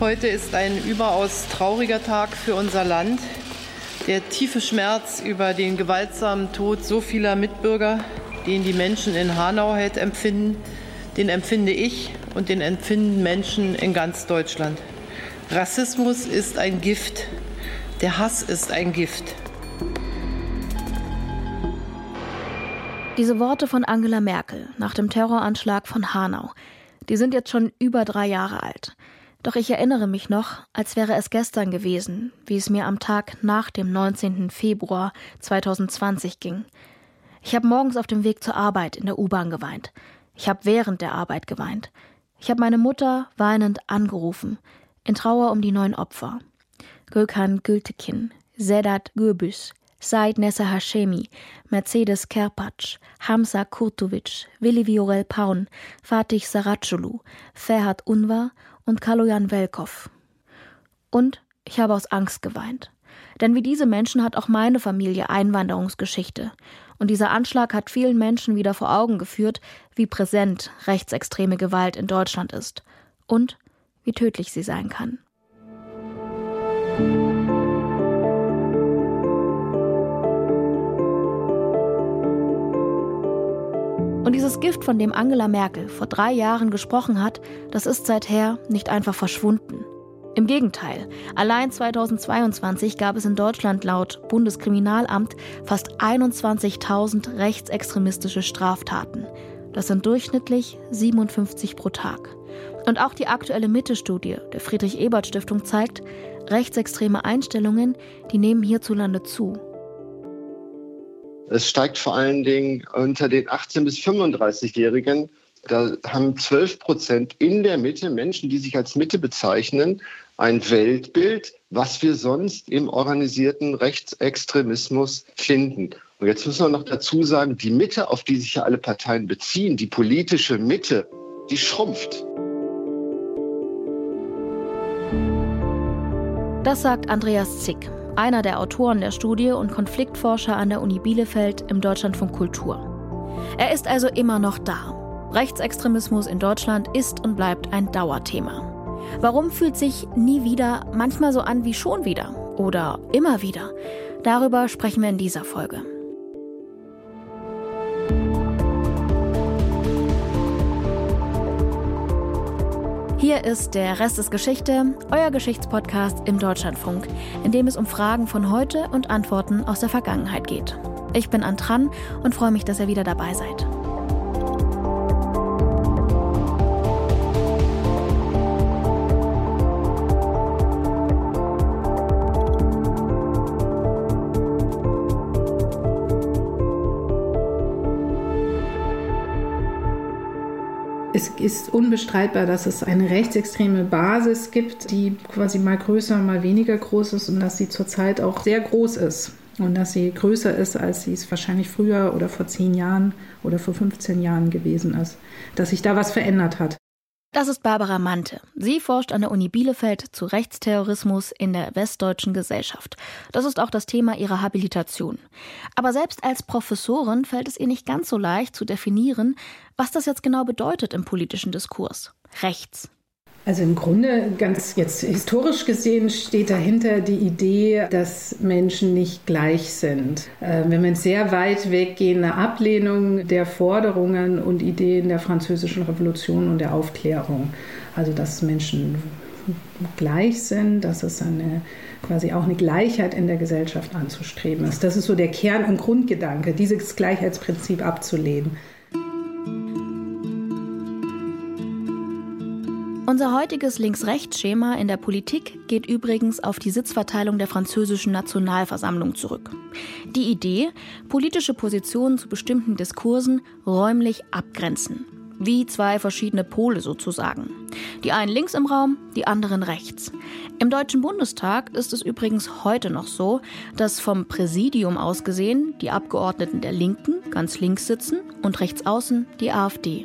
Heute ist ein überaus trauriger Tag für unser Land. Der tiefe Schmerz über den gewaltsamen Tod so vieler Mitbürger, den die Menschen in Hanau heute empfinden, den empfinde ich und den empfinden Menschen in ganz Deutschland. Rassismus ist ein Gift. Der Hass ist ein Gift. Diese Worte von Angela Merkel nach dem Terroranschlag von Hanau, die sind jetzt schon über drei Jahre alt. Doch ich erinnere mich noch, als wäre es gestern gewesen, wie es mir am Tag nach dem 19. Februar 2020 ging. Ich habe morgens auf dem Weg zur Arbeit in der U-Bahn geweint. Ich habe während der Arbeit geweint. Ich habe meine Mutter weinend angerufen, in Trauer um die neun Opfer. Gökhan Gültekin, Sedat Gürbüz, Said Nessa Hashemi, Mercedes Kerpatsch, Hamza Kurtovic, Willi Viorel Paun, Fatih Saraculu, Ferhat Unvar und Kaloyan Velkov. Und ich habe aus Angst geweint. Denn wie diese Menschen hat auch meine Familie Einwanderungsgeschichte. Und dieser Anschlag hat vielen Menschen wieder vor Augen geführt, wie präsent rechtsextreme Gewalt in Deutschland ist und wie tödlich sie sein kann. Und dieses Gift, von dem Angela Merkel vor drei Jahren gesprochen hat, das ist seither nicht einfach verschwunden. Im Gegenteil, allein 2022 gab es in Deutschland laut Bundeskriminalamt fast 21.000 rechtsextremistische Straftaten. Das sind durchschnittlich 57 pro Tag. Und auch die aktuelle Mitte-Studie der Friedrich-Ebert-Stiftung zeigt, rechtsextreme Einstellungen, die nehmen hierzulande zu. Es steigt vor allen Dingen unter den 18- bis 35-Jährigen. Da haben 12 Prozent in der Mitte Menschen, die sich als Mitte bezeichnen, ein Weltbild, was wir sonst im organisierten Rechtsextremismus finden. Und jetzt müssen wir noch dazu sagen, die Mitte, auf die sich ja alle Parteien beziehen, die politische Mitte, die schrumpft. Das sagt Andreas Zick, einer der Autoren der Studie und Konfliktforscher an der Uni Bielefeld im Deutschlandfunk Kultur. Er ist also immer noch da. Rechtsextremismus in Deutschland ist und bleibt ein Dauerthema. Warum fühlt sich nie wieder manchmal so an wie schon wieder oder immer wieder? Darüber sprechen wir in dieser Folge. Hier ist der Rest ist Geschichte, euer Geschichtspodcast im Deutschlandfunk, in dem es um Fragen von heute und Antworten aus der Vergangenheit geht. Ich bin Antran und freue mich, dass ihr wieder dabei seid. Es ist unbestreitbar, dass es eine rechtsextreme Basis gibt, die quasi mal größer, mal weniger groß ist und dass sie zurzeit auch sehr groß ist und dass sie größer ist, als sie es wahrscheinlich früher oder vor zehn Jahren oder vor 15 Jahren gewesen ist. Dass sich da was verändert hat. Das ist Barbara Mante. Sie forscht an der Uni Bielefeld zu Rechtsterrorismus in der westdeutschen Gesellschaft. Das ist auch das Thema ihrer Habilitation. Aber selbst als Professorin fällt es ihr nicht ganz so leicht zu definieren, was das jetzt genau bedeutet im politischen Diskurs. Rechts. Also im Grunde, ganz jetzt historisch gesehen, steht dahinter die Idee, dass Menschen nicht gleich sind. Äh, wenn wir sehr weit weggehen, eine Ablehnung der Forderungen und Ideen der französischen Revolution und der Aufklärung. Also dass Menschen gleich sind, dass es eine quasi auch eine Gleichheit in der Gesellschaft anzustreben ist. Das ist so der Kern und Grundgedanke, dieses Gleichheitsprinzip abzulehnen. Unser heutiges Links-Rechts-Schema in der Politik geht übrigens auf die Sitzverteilung der französischen Nationalversammlung zurück. Die Idee, politische Positionen zu bestimmten Diskursen räumlich abgrenzen. Wie zwei verschiedene Pole sozusagen. Die einen links im Raum, die anderen rechts. Im Deutschen Bundestag ist es übrigens heute noch so, dass vom Präsidium aus gesehen die Abgeordneten der Linken ganz links sitzen und rechts außen die AfD.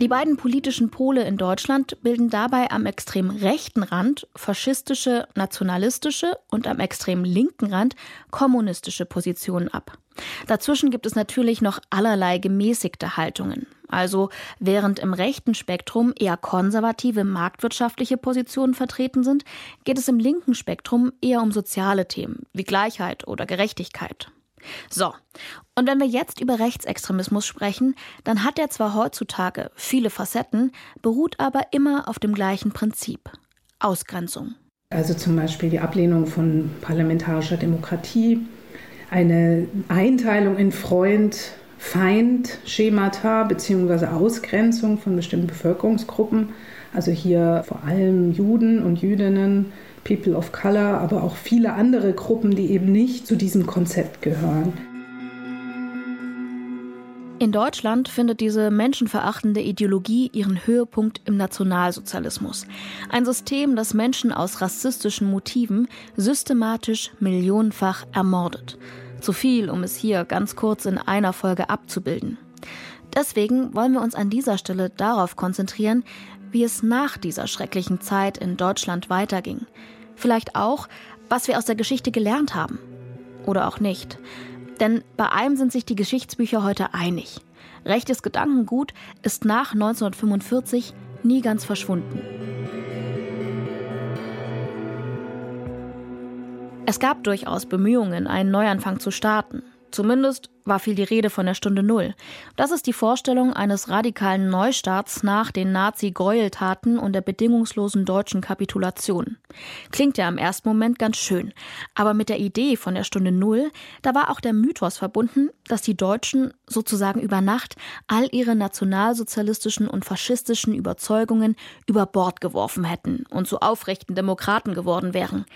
Die beiden politischen Pole in Deutschland bilden dabei am extrem rechten Rand faschistische, nationalistische und am extrem linken Rand kommunistische Positionen ab. Dazwischen gibt es natürlich noch allerlei gemäßigte Haltungen. Also während im rechten Spektrum eher konservative marktwirtschaftliche Positionen vertreten sind, geht es im linken Spektrum eher um soziale Themen wie Gleichheit oder Gerechtigkeit. So, und wenn wir jetzt über Rechtsextremismus sprechen, dann hat er zwar heutzutage viele Facetten, beruht aber immer auf dem gleichen Prinzip Ausgrenzung. Also zum Beispiel die Ablehnung von parlamentarischer Demokratie, eine Einteilung in Freund, Feind, Schemata bzw. Ausgrenzung von bestimmten Bevölkerungsgruppen. Also hier vor allem Juden und Jüdinnen, People of Color, aber auch viele andere Gruppen, die eben nicht zu diesem Konzept gehören. In Deutschland findet diese menschenverachtende Ideologie ihren Höhepunkt im Nationalsozialismus. Ein System, das Menschen aus rassistischen Motiven systematisch millionenfach ermordet. Zu viel, um es hier ganz kurz in einer Folge abzubilden. Deswegen wollen wir uns an dieser Stelle darauf konzentrieren, wie es nach dieser schrecklichen Zeit in Deutschland weiterging. Vielleicht auch, was wir aus der Geschichte gelernt haben. Oder auch nicht. Denn bei einem sind sich die Geschichtsbücher heute einig. Rechtes Gedankengut ist nach 1945 nie ganz verschwunden. Es gab durchaus Bemühungen, einen Neuanfang zu starten. Zumindest war viel die Rede von der Stunde Null. Das ist die Vorstellung eines radikalen Neustarts nach den Nazi-Gräueltaten und der bedingungslosen deutschen Kapitulation. Klingt ja im ersten Moment ganz schön. Aber mit der Idee von der Stunde Null, da war auch der Mythos verbunden, dass die Deutschen sozusagen über Nacht all ihre nationalsozialistischen und faschistischen Überzeugungen über Bord geworfen hätten und zu aufrechten Demokraten geworden wären.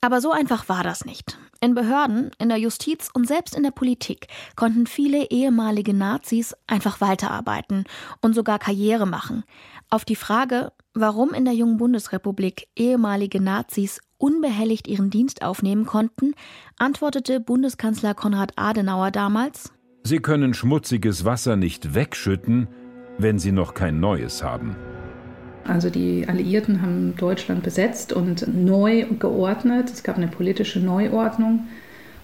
Aber so einfach war das nicht. In Behörden, in der Justiz und selbst in der Politik konnten viele ehemalige Nazis einfach weiterarbeiten und sogar Karriere machen. Auf die Frage, warum in der jungen Bundesrepublik ehemalige Nazis unbehelligt ihren Dienst aufnehmen konnten, antwortete Bundeskanzler Konrad Adenauer damals Sie können schmutziges Wasser nicht wegschütten, wenn Sie noch kein neues haben. Also die Alliierten haben Deutschland besetzt und neu geordnet. Es gab eine politische Neuordnung.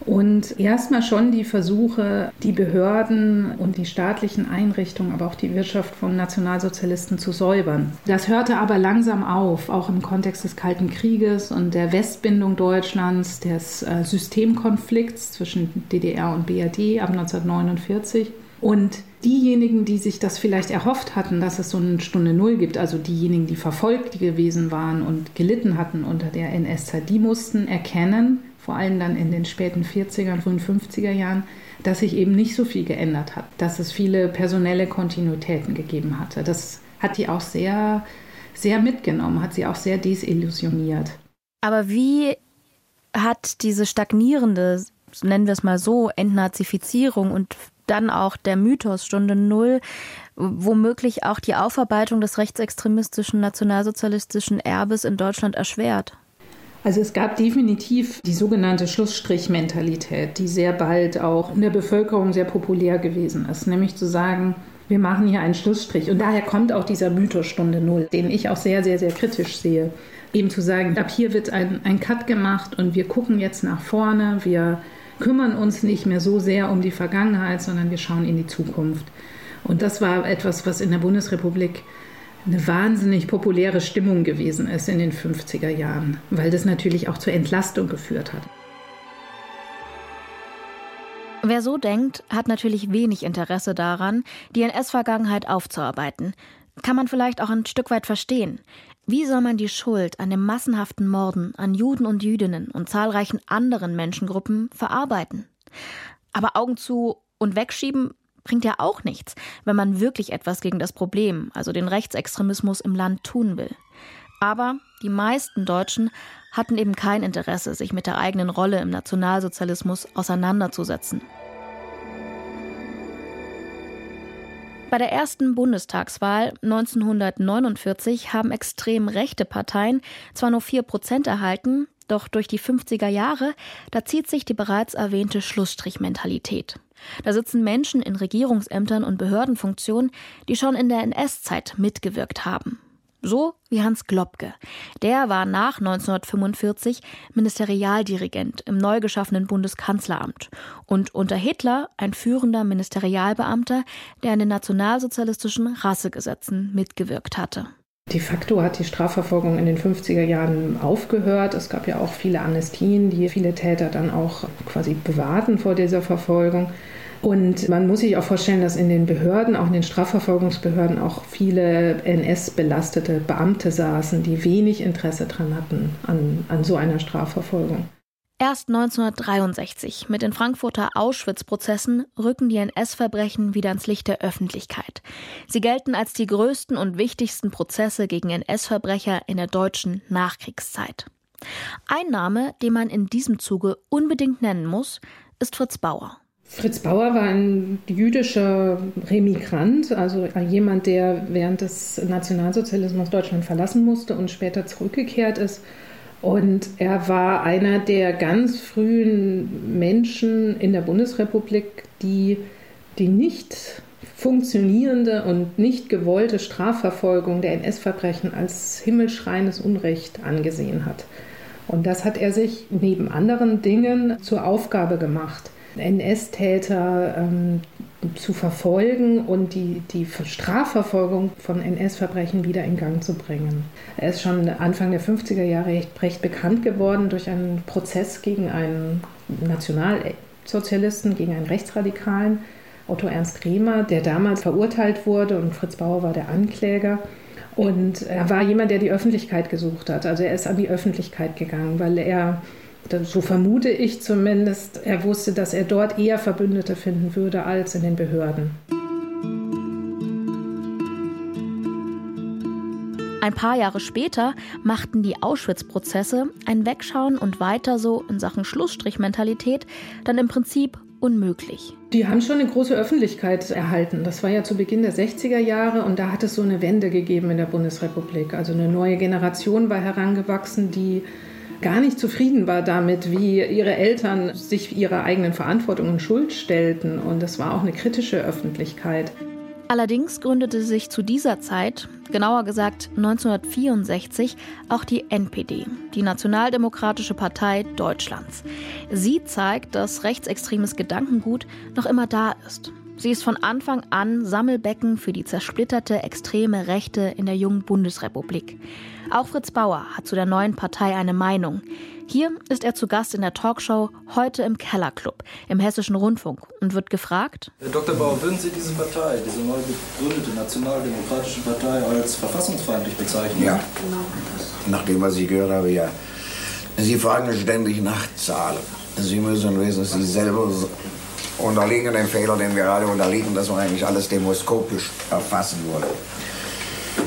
Und erstmal schon die Versuche, die Behörden und die staatlichen Einrichtungen, aber auch die Wirtschaft von Nationalsozialisten zu säubern. Das hörte aber langsam auf, auch im Kontext des Kalten Krieges und der Westbindung Deutschlands, des äh, Systemkonflikts zwischen DDR und BRD ab 1949. Und diejenigen, die sich das vielleicht erhofft hatten, dass es so eine Stunde Null gibt, also diejenigen, die verfolgt gewesen waren und gelitten hatten unter der NS-Zeit, die mussten erkennen, vor allem dann in den späten 40er, frühen 50er Jahren, dass sich eben nicht so viel geändert hat, dass es viele personelle Kontinuitäten gegeben hatte. Das hat die auch sehr, sehr mitgenommen, hat sie auch sehr desillusioniert. Aber wie hat diese stagnierende, nennen wir es mal so, Entnazifizierung und dann auch der Mythos Stunde Null, womöglich auch die Aufarbeitung des rechtsextremistischen nationalsozialistischen Erbes in Deutschland erschwert. Also es gab definitiv die sogenannte Schlussstrichmentalität, die sehr bald auch in der Bevölkerung sehr populär gewesen ist, nämlich zu sagen, wir machen hier einen Schlussstrich. Und daher kommt auch dieser Mythos Stunde Null, den ich auch sehr, sehr, sehr kritisch sehe. Eben zu sagen, ab hier wird ein, ein Cut gemacht und wir gucken jetzt nach vorne, wir kümmern uns nicht mehr so sehr um die Vergangenheit, sondern wir schauen in die Zukunft. Und das war etwas, was in der Bundesrepublik eine wahnsinnig populäre Stimmung gewesen ist in den 50er Jahren, weil das natürlich auch zur Entlastung geführt hat. Wer so denkt, hat natürlich wenig Interesse daran, die NS-Vergangenheit aufzuarbeiten. Kann man vielleicht auch ein Stück weit verstehen. Wie soll man die Schuld an den massenhaften Morden an Juden und Jüdinnen und zahlreichen anderen Menschengruppen verarbeiten? Aber Augen zu und wegschieben bringt ja auch nichts, wenn man wirklich etwas gegen das Problem, also den Rechtsextremismus im Land tun will. Aber die meisten Deutschen hatten eben kein Interesse, sich mit der eigenen Rolle im Nationalsozialismus auseinanderzusetzen. Bei der ersten Bundestagswahl 1949 haben extrem rechte Parteien zwar nur 4 Prozent erhalten, doch durch die 50er Jahre, da zieht sich die bereits erwähnte Schlussstrichmentalität. Da sitzen Menschen in Regierungsämtern und Behördenfunktionen, die schon in der NS-Zeit mitgewirkt haben. So wie Hans Globke. Der war nach 1945 Ministerialdirigent im neu geschaffenen Bundeskanzleramt und unter Hitler ein führender Ministerialbeamter, der an den nationalsozialistischen Rassegesetzen mitgewirkt hatte. De facto hat die Strafverfolgung in den 50er Jahren aufgehört. Es gab ja auch viele Amnestien, die viele Täter dann auch quasi bewahrten vor dieser Verfolgung. Und man muss sich auch vorstellen, dass in den Behörden, auch in den Strafverfolgungsbehörden, auch viele NS-belastete Beamte saßen, die wenig Interesse daran hatten an, an so einer Strafverfolgung. Erst 1963 mit den Frankfurter Auschwitz-Prozessen rücken die NS-Verbrechen wieder ins Licht der Öffentlichkeit. Sie gelten als die größten und wichtigsten Prozesse gegen NS-Verbrecher in der deutschen Nachkriegszeit. Ein Name, den man in diesem Zuge unbedingt nennen muss, ist Fritz Bauer. Fritz Bauer war ein jüdischer Remigrant, also jemand, der während des Nationalsozialismus Deutschland verlassen musste und später zurückgekehrt ist. Und er war einer der ganz frühen Menschen in der Bundesrepublik, die die nicht funktionierende und nicht gewollte Strafverfolgung der NS-Verbrechen als himmelschreiendes Unrecht angesehen hat. Und das hat er sich neben anderen Dingen zur Aufgabe gemacht. NS-Täter ähm, zu verfolgen und die, die Strafverfolgung von NS-Verbrechen wieder in Gang zu bringen. Er ist schon Anfang der 50er Jahre recht, recht bekannt geworden durch einen Prozess gegen einen Nationalsozialisten, gegen einen Rechtsradikalen, Otto Ernst Kremer, der damals verurteilt wurde und Fritz Bauer war der Ankläger. Und er war jemand, der die Öffentlichkeit gesucht hat. Also er ist an die Öffentlichkeit gegangen, weil er so vermute ich zumindest, er wusste, dass er dort eher Verbündete finden würde als in den Behörden. Ein paar Jahre später machten die Auschwitz-Prozesse ein Wegschauen und weiter so in Sachen Schlussstrichmentalität dann im Prinzip unmöglich. Die haben schon eine große Öffentlichkeit erhalten. Das war ja zu Beginn der 60er Jahre und da hat es so eine Wende gegeben in der Bundesrepublik. Also eine neue Generation war herangewachsen, die gar nicht zufrieden war damit, wie ihre Eltern sich ihrer eigenen Verantwortung und Schuld stellten. Und es war auch eine kritische Öffentlichkeit. Allerdings gründete sich zu dieser Zeit, genauer gesagt 1964, auch die NPD, die Nationaldemokratische Partei Deutschlands. Sie zeigt, dass rechtsextremes Gedankengut noch immer da ist. Sie ist von Anfang an Sammelbecken für die zersplitterte extreme Rechte in der jungen Bundesrepublik. Auch Fritz Bauer hat zu der neuen Partei eine Meinung. Hier ist er zu Gast in der Talkshow Heute im Kellerclub im Hessischen Rundfunk und wird gefragt: Herr Dr. Bauer, würden Sie diese Partei, diese neu gegründete Nationaldemokratische Partei, als verfassungsfeindlich bezeichnen? Ja. Nach dem, was ich gehört habe, ja. Sie fragen ständig nach Zahlen. Sie müssen wissen, Sie selber unterliegen den Fehler, den wir alle unterliegen, dass wir eigentlich alles demoskopisch erfassen wollen.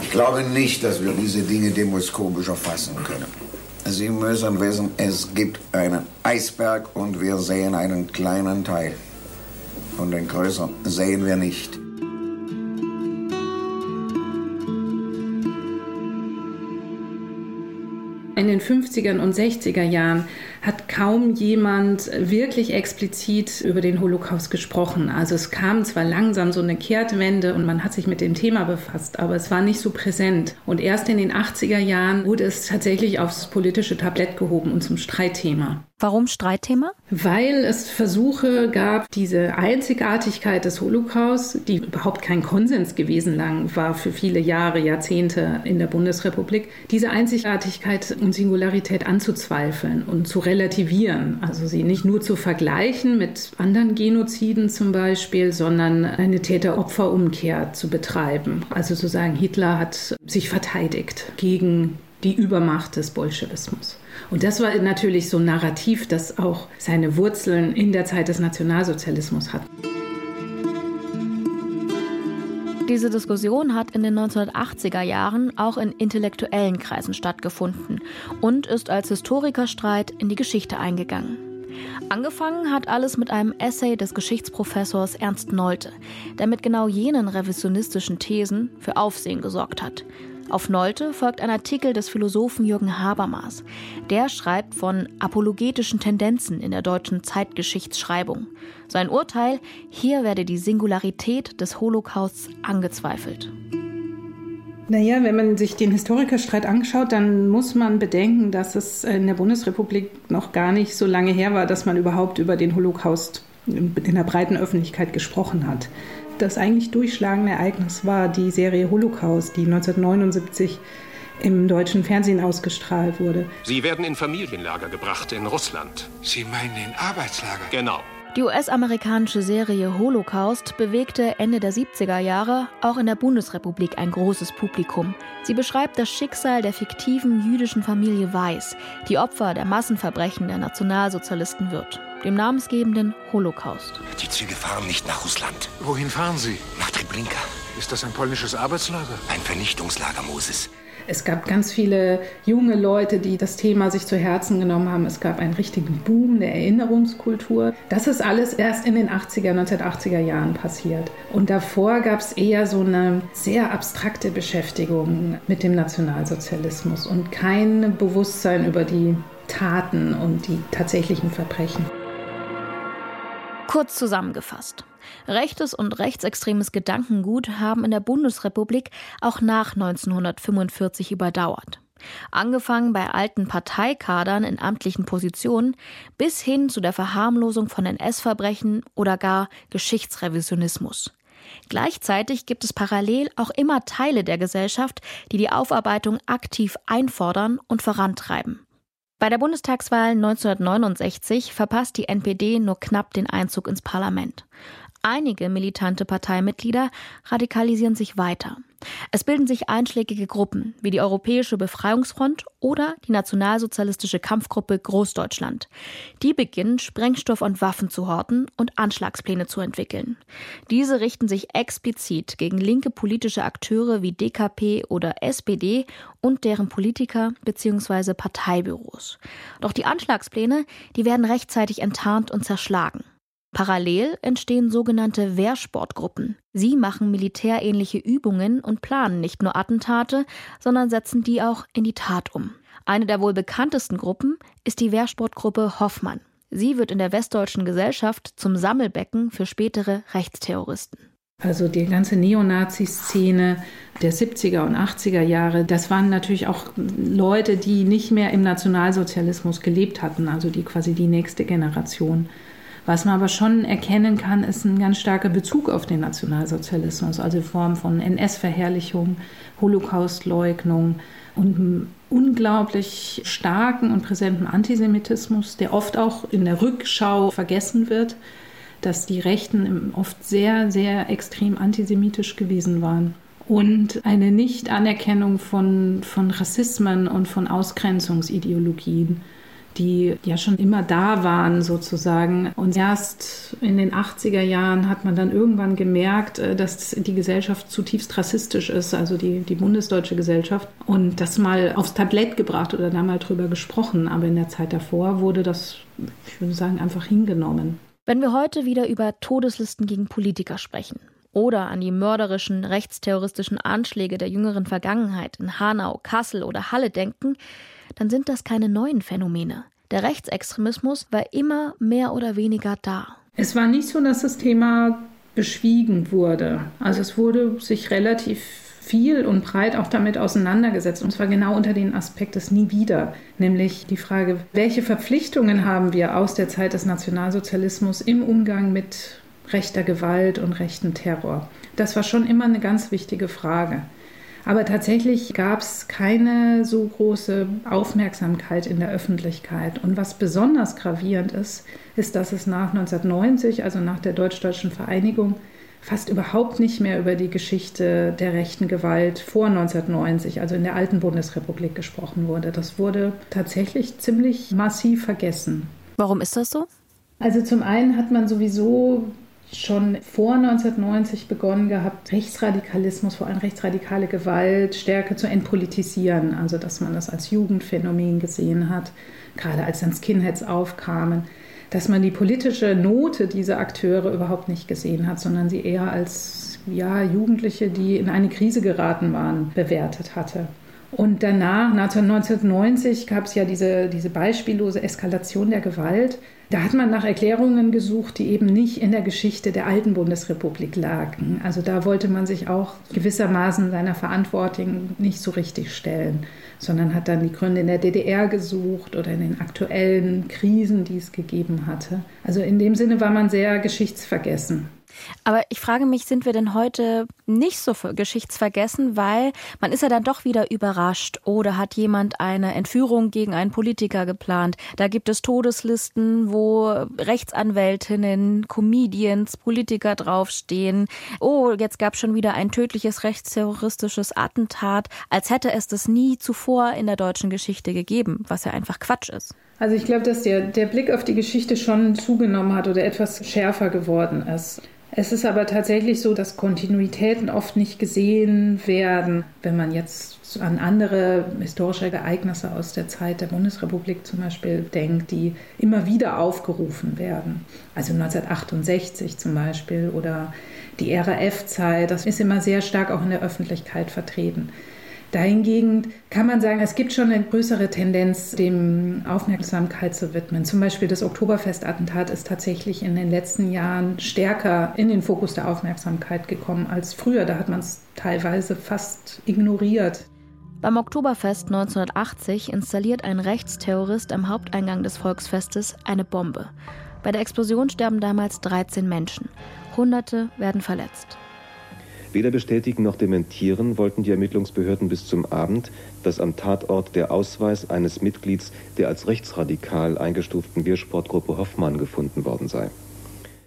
Ich glaube nicht, dass wir diese Dinge demoskopisch erfassen können. Sie müssen wissen, es gibt einen Eisberg und wir sehen einen kleinen Teil. Und den größeren sehen wir nicht. In den 50er und 60er Jahren hat kaum jemand wirklich explizit über den Holocaust gesprochen. Also es kam zwar langsam so eine Kehrtwende und man hat sich mit dem Thema befasst, aber es war nicht so präsent. Und erst in den 80er Jahren wurde es tatsächlich aufs politische Tablett gehoben und zum Streitthema. Warum Streitthema? Weil es Versuche gab, diese Einzigartigkeit des Holocaust, die überhaupt kein Konsens gewesen lang war für viele Jahre, Jahrzehnte in der Bundesrepublik, diese Einzigartigkeit und Singularität anzuzweifeln und zu relativieren. Also sie nicht nur zu vergleichen mit anderen Genoziden zum Beispiel, sondern eine Täter-Opfer-Umkehr zu betreiben. Also zu sagen, Hitler hat sich verteidigt gegen die Übermacht des Bolschewismus. Und das war natürlich so ein Narrativ, das auch seine Wurzeln in der Zeit des Nationalsozialismus hat. Diese Diskussion hat in den 1980er Jahren auch in intellektuellen Kreisen stattgefunden und ist als Historikerstreit in die Geschichte eingegangen. Angefangen hat alles mit einem Essay des Geschichtsprofessors Ernst Nolte, der mit genau jenen revisionistischen Thesen für Aufsehen gesorgt hat. Auf Nolte folgt ein Artikel des Philosophen Jürgen Habermas. Der schreibt von apologetischen Tendenzen in der deutschen Zeitgeschichtsschreibung. Sein Urteil, hier werde die Singularität des Holocausts angezweifelt. Naja, wenn man sich den Historikerstreit anschaut, dann muss man bedenken, dass es in der Bundesrepublik noch gar nicht so lange her war, dass man überhaupt über den Holocaust in der breiten Öffentlichkeit gesprochen hat. Das eigentlich durchschlagende Ereignis war die Serie Holocaust, die 1979 im deutschen Fernsehen ausgestrahlt wurde. Sie werden in Familienlager gebracht in Russland. Sie meinen in Arbeitslager? Genau. Die US-amerikanische Serie Holocaust bewegte Ende der 70er Jahre auch in der Bundesrepublik ein großes Publikum. Sie beschreibt das Schicksal der fiktiven jüdischen Familie Weiß, die Opfer der Massenverbrechen der Nationalsozialisten wird, dem namensgebenden Holocaust. Die Züge fahren nicht nach Russland. Wohin fahren sie? Nach Treblinka. Ist das ein polnisches Arbeitslager? Ein Vernichtungslager, Moses. Es gab ganz viele junge Leute, die das Thema sich zu Herzen genommen haben. Es gab einen richtigen Boom der Erinnerungskultur. Das ist alles erst in den 80er, 1980er Jahren passiert. Und davor gab es eher so eine sehr abstrakte Beschäftigung mit dem Nationalsozialismus und kein Bewusstsein über die Taten und die tatsächlichen Verbrechen. Kurz zusammengefasst. Rechtes und rechtsextremes Gedankengut haben in der Bundesrepublik auch nach 1945 überdauert. Angefangen bei alten Parteikadern in amtlichen Positionen bis hin zu der Verharmlosung von NS-Verbrechen oder gar Geschichtsrevisionismus. Gleichzeitig gibt es parallel auch immer Teile der Gesellschaft, die die Aufarbeitung aktiv einfordern und vorantreiben. Bei der Bundestagswahl 1969 verpasst die NPD nur knapp den Einzug ins Parlament. Einige militante Parteimitglieder radikalisieren sich weiter. Es bilden sich einschlägige Gruppen wie die Europäische Befreiungsfront oder die nationalsozialistische Kampfgruppe Großdeutschland. Die beginnen, Sprengstoff und Waffen zu horten und Anschlagspläne zu entwickeln. Diese richten sich explizit gegen linke politische Akteure wie DKP oder SPD und deren Politiker bzw. Parteibüros. Doch die Anschlagspläne, die werden rechtzeitig enttarnt und zerschlagen. Parallel entstehen sogenannte Wehrsportgruppen. Sie machen militärähnliche Übungen und planen nicht nur Attentate, sondern setzen die auch in die Tat um. Eine der wohl bekanntesten Gruppen ist die Wehrsportgruppe Hoffmann. Sie wird in der westdeutschen Gesellschaft zum Sammelbecken für spätere Rechtsterroristen. Also die ganze Neonazi-Szene der 70er und 80er Jahre, das waren natürlich auch Leute, die nicht mehr im Nationalsozialismus gelebt hatten, also die quasi die nächste Generation. Was man aber schon erkennen kann, ist ein ganz starker Bezug auf den Nationalsozialismus, also in Form von NS-Verherrlichung, Holocaustleugnung und einem unglaublich starken und präsenten Antisemitismus, der oft auch in der Rückschau vergessen wird, dass die Rechten oft sehr, sehr extrem antisemitisch gewesen waren. Und eine Nichtanerkennung von, von Rassismen und von Ausgrenzungsideologien die ja schon immer da waren sozusagen. Und erst in den 80er Jahren hat man dann irgendwann gemerkt, äh, dass die Gesellschaft zutiefst rassistisch ist, also die, die bundesdeutsche Gesellschaft. Und das mal aufs Tablett gebracht oder da mal drüber gesprochen. Aber in der Zeit davor wurde das, ich würde sagen, einfach hingenommen. Wenn wir heute wieder über Todeslisten gegen Politiker sprechen, oder an die mörderischen rechtsterroristischen Anschläge der jüngeren Vergangenheit in Hanau, Kassel oder Halle denken, dann sind das keine neuen Phänomene. Der Rechtsextremismus war immer mehr oder weniger da. Es war nicht so, dass das Thema beschwiegen wurde. Also es wurde sich relativ viel und breit auch damit auseinandergesetzt. Und zwar genau unter den Aspekt des Nie wieder. Nämlich die Frage, welche Verpflichtungen haben wir aus der Zeit des Nationalsozialismus im Umgang mit rechter Gewalt und rechten Terror? Das war schon immer eine ganz wichtige Frage. Aber tatsächlich gab es keine so große Aufmerksamkeit in der Öffentlichkeit. Und was besonders gravierend ist, ist, dass es nach 1990, also nach der deutsch-deutschen Vereinigung, fast überhaupt nicht mehr über die Geschichte der rechten Gewalt vor 1990, also in der alten Bundesrepublik, gesprochen wurde. Das wurde tatsächlich ziemlich massiv vergessen. Warum ist das so? Also zum einen hat man sowieso schon vor 1990 begonnen gehabt, Rechtsradikalismus, vor allem rechtsradikale Gewalt, stärker zu entpolitisieren. Also, dass man das als Jugendphänomen gesehen hat, gerade als dann Skinheads aufkamen. Dass man die politische Note dieser Akteure überhaupt nicht gesehen hat, sondern sie eher als ja, Jugendliche, die in eine Krise geraten waren, bewertet hatte. Und danach, 1990, gab es ja diese, diese beispiellose Eskalation der Gewalt. Da hat man nach Erklärungen gesucht, die eben nicht in der Geschichte der alten Bundesrepublik lagen. Also da wollte man sich auch gewissermaßen seiner Verantwortung nicht so richtig stellen, sondern hat dann die Gründe in der DDR gesucht oder in den aktuellen Krisen, die es gegeben hatte. Also in dem Sinne war man sehr geschichtsvergessen. Aber ich frage mich, sind wir denn heute nicht so geschichtsvergessen, weil man ist ja dann doch wieder überrascht oder hat jemand eine Entführung gegen einen Politiker geplant. Da gibt es Todeslisten, wo Rechtsanwältinnen, Comedians, Politiker draufstehen. Oh, jetzt gab es schon wieder ein tödliches rechtsterroristisches Attentat, als hätte es das nie zuvor in der deutschen Geschichte gegeben, was ja einfach Quatsch ist. Also ich glaube, dass der, der Blick auf die Geschichte schon zugenommen hat oder etwas schärfer geworden ist. Es ist aber tatsächlich so, dass Kontinuitäten oft nicht gesehen werden, wenn man jetzt an andere historische Ereignisse aus der Zeit der Bundesrepublik zum Beispiel denkt, die immer wieder aufgerufen werden. Also 1968 zum Beispiel oder die RAF-Zeit, das ist immer sehr stark auch in der Öffentlichkeit vertreten. Dahingegen kann man sagen, es gibt schon eine größere Tendenz, dem Aufmerksamkeit zu widmen. Zum Beispiel das Oktoberfestattentat ist tatsächlich in den letzten Jahren stärker in den Fokus der Aufmerksamkeit gekommen als früher. Da hat man es teilweise fast ignoriert. Beim Oktoberfest 1980 installiert ein Rechtsterrorist am Haupteingang des Volksfestes eine Bombe. Bei der Explosion sterben damals 13 Menschen. Hunderte werden verletzt. Weder bestätigen noch dementieren wollten die Ermittlungsbehörden bis zum Abend, dass am Tatort der Ausweis eines Mitglieds der als rechtsradikal eingestuften Biersportgruppe Hoffmann gefunden worden sei.